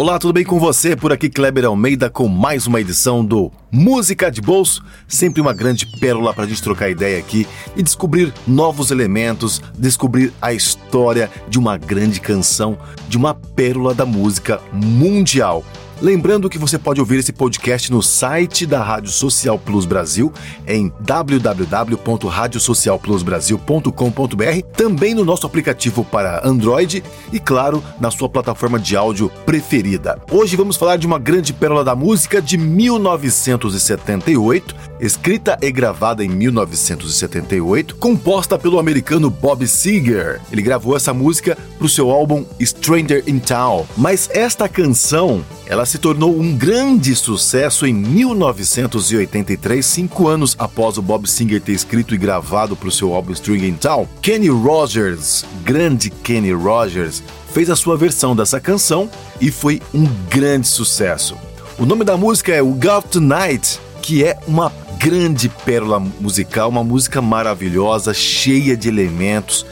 Olá, tudo bem com você? Por aqui Kleber Almeida com mais uma edição do Música de Bolso. Sempre uma grande pérola para a gente trocar ideia aqui e descobrir novos elementos, descobrir a história de uma grande canção, de uma pérola da música mundial. Lembrando que você pode ouvir esse podcast no site da Rádio Social Plus Brasil em www.radiosocialplusbrasil.com.br, também no nosso aplicativo para Android e, claro, na sua plataforma de áudio preferida. Hoje vamos falar de uma grande pérola da música de 1978, escrita e gravada em 1978, composta pelo americano Bob Seger. Ele gravou essa música para o seu álbum Stranger in Town. Mas esta canção ela se tornou um grande sucesso em 1983, cinco anos após o Bob Singer ter escrito e gravado para o seu álbum String in Town. Kenny Rogers, grande Kenny Rogers, fez a sua versão dessa canção e foi um grande sucesso. O nome da música é We Got Tonight, que é uma grande pérola musical, uma música maravilhosa, cheia de elementos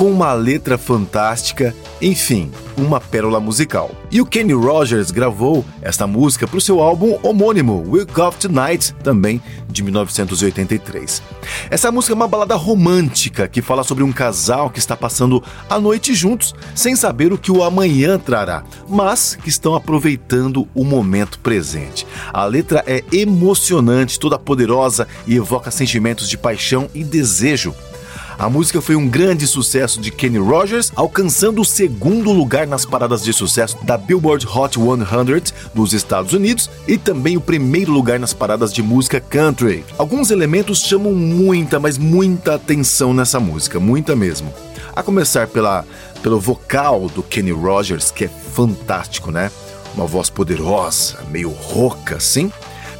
com uma letra fantástica, enfim, uma pérola musical. E o Kenny Rogers gravou esta música para o seu álbum homônimo, We Got Tonight, também de 1983. Essa música é uma balada romântica que fala sobre um casal que está passando a noite juntos, sem saber o que o amanhã trará, mas que estão aproveitando o momento presente. A letra é emocionante, toda poderosa e evoca sentimentos de paixão e desejo a música foi um grande sucesso de Kenny Rogers, alcançando o segundo lugar nas paradas de sucesso da Billboard Hot 100 nos Estados Unidos e também o primeiro lugar nas paradas de música country. Alguns elementos chamam muita, mas muita atenção nessa música, muita mesmo. A começar pela, pelo vocal do Kenny Rogers, que é fantástico, né? Uma voz poderosa, meio rouca assim.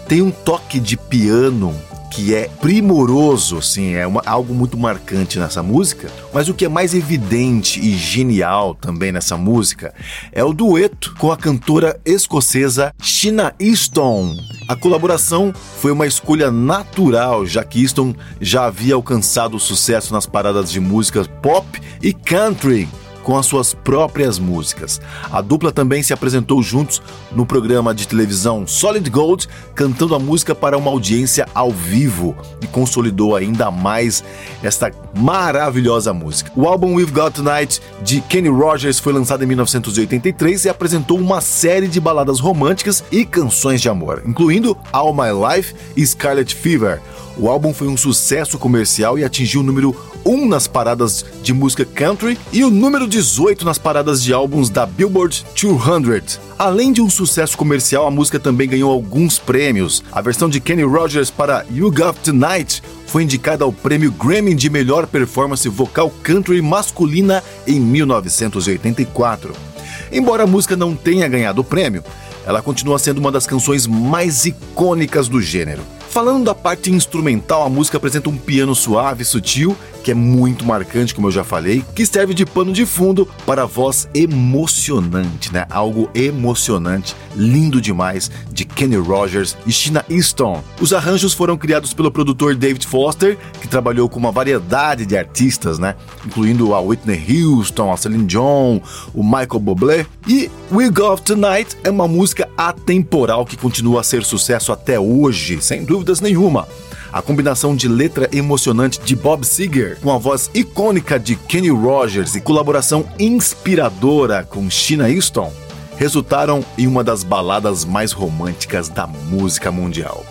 Tem um toque de piano que é primoroso, assim, é uma, algo muito marcante nessa música. Mas o que é mais evidente e genial também nessa música é o dueto com a cantora escocesa Sheena Easton. A colaboração foi uma escolha natural, já que Easton já havia alcançado sucesso nas paradas de músicas pop e country com as suas próprias músicas. A dupla também se apresentou juntos no programa de televisão Solid Gold, cantando a música para uma audiência ao vivo e consolidou ainda mais esta maravilhosa música. O álbum We've Got Tonight de Kenny Rogers foi lançado em 1983 e apresentou uma série de baladas românticas e canções de amor, incluindo All My Life e Scarlet Fever. O álbum foi um sucesso comercial e atingiu o número 1 nas paradas de música country e o número 18 nas paradas de álbuns da Billboard 200. Além de um sucesso comercial, a música também ganhou alguns prêmios. A versão de Kenny Rogers para You Got Tonight foi indicada ao prêmio Grammy de melhor performance vocal country masculina em 1984. Embora a música não tenha ganhado o prêmio, ela continua sendo uma das canções mais icônicas do gênero. Falando da parte instrumental, a música apresenta um piano suave, sutil, que é muito marcante, como eu já falei, que serve de pano de fundo para a voz emocionante, né? Algo emocionante, lindo demais, de Kenny Rogers e Sheena Easton. Os arranjos foram criados pelo produtor David Foster, que trabalhou com uma variedade de artistas, né? Incluindo a Whitney Houston, a Celine Dion, o Michael Bublé. E We Got Tonight é uma música atemporal que continua a ser sucesso até hoje, sem dúvida dúvidas nenhuma. A combinação de letra emocionante de Bob Seger com a voz icônica de Kenny Rogers e colaboração inspiradora com Sheena Easton resultaram em uma das baladas mais românticas da música mundial.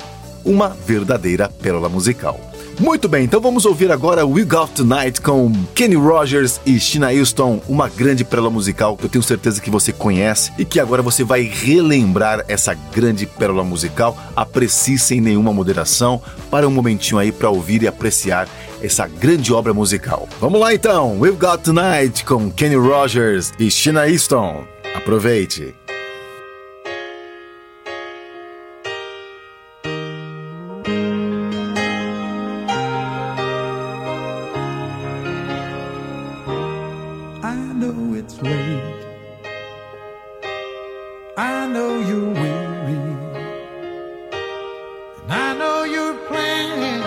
Uma verdadeira pérola musical. Muito bem, então vamos ouvir agora We Got Tonight com Kenny Rogers e Sheena Houston, uma grande pérola musical que eu tenho certeza que você conhece e que agora você vai relembrar essa grande pérola musical. Aprecie sem nenhuma moderação, para um momentinho aí para ouvir e apreciar essa grande obra musical. Vamos lá então, We've Got Tonight com Kenny Rogers e Sheena Houston. Aproveite! know it's late. I know you're weary. And I know your plans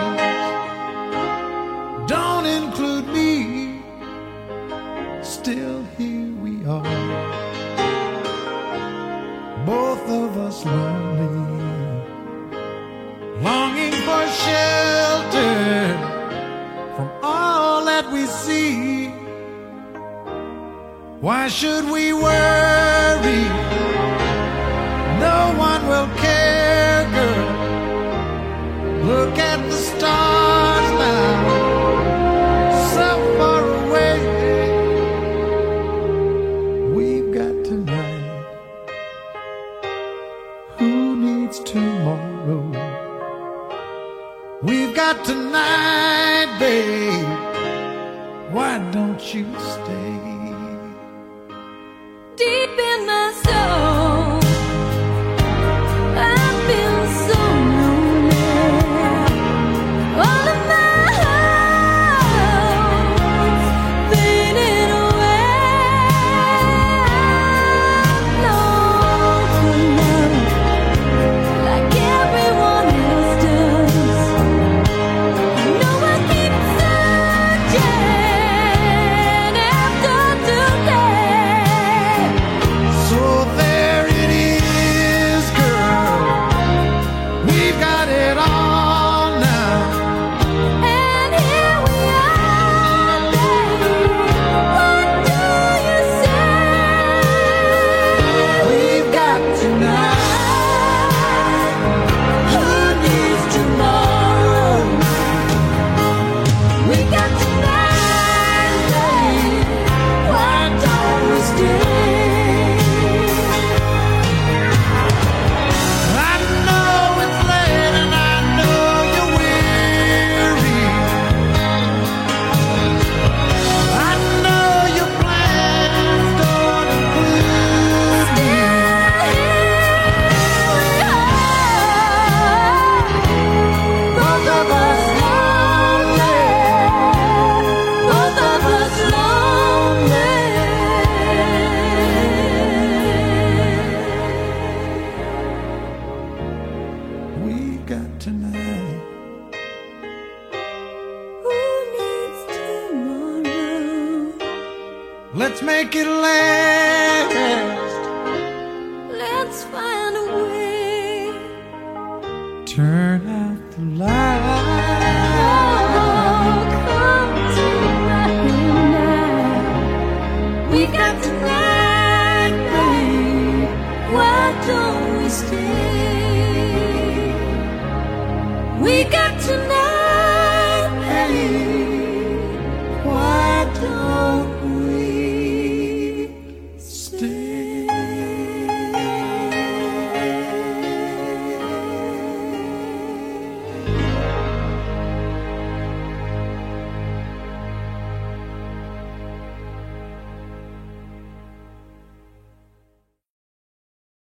don't include me. Still, here we are. Both of us lonely. Longing for shelter from all that we see. Why should we worry? No one will care, girl. Look at the stars now, so far away. We've got tonight. Who needs tomorrow? We've got tonight, babe. Why don't you stay? Deep in my soul, Let's make it last. Let's find a way. Turn out the light. Oh, come tonight. We got tonight, babe. Why don't we stay? We got tonight.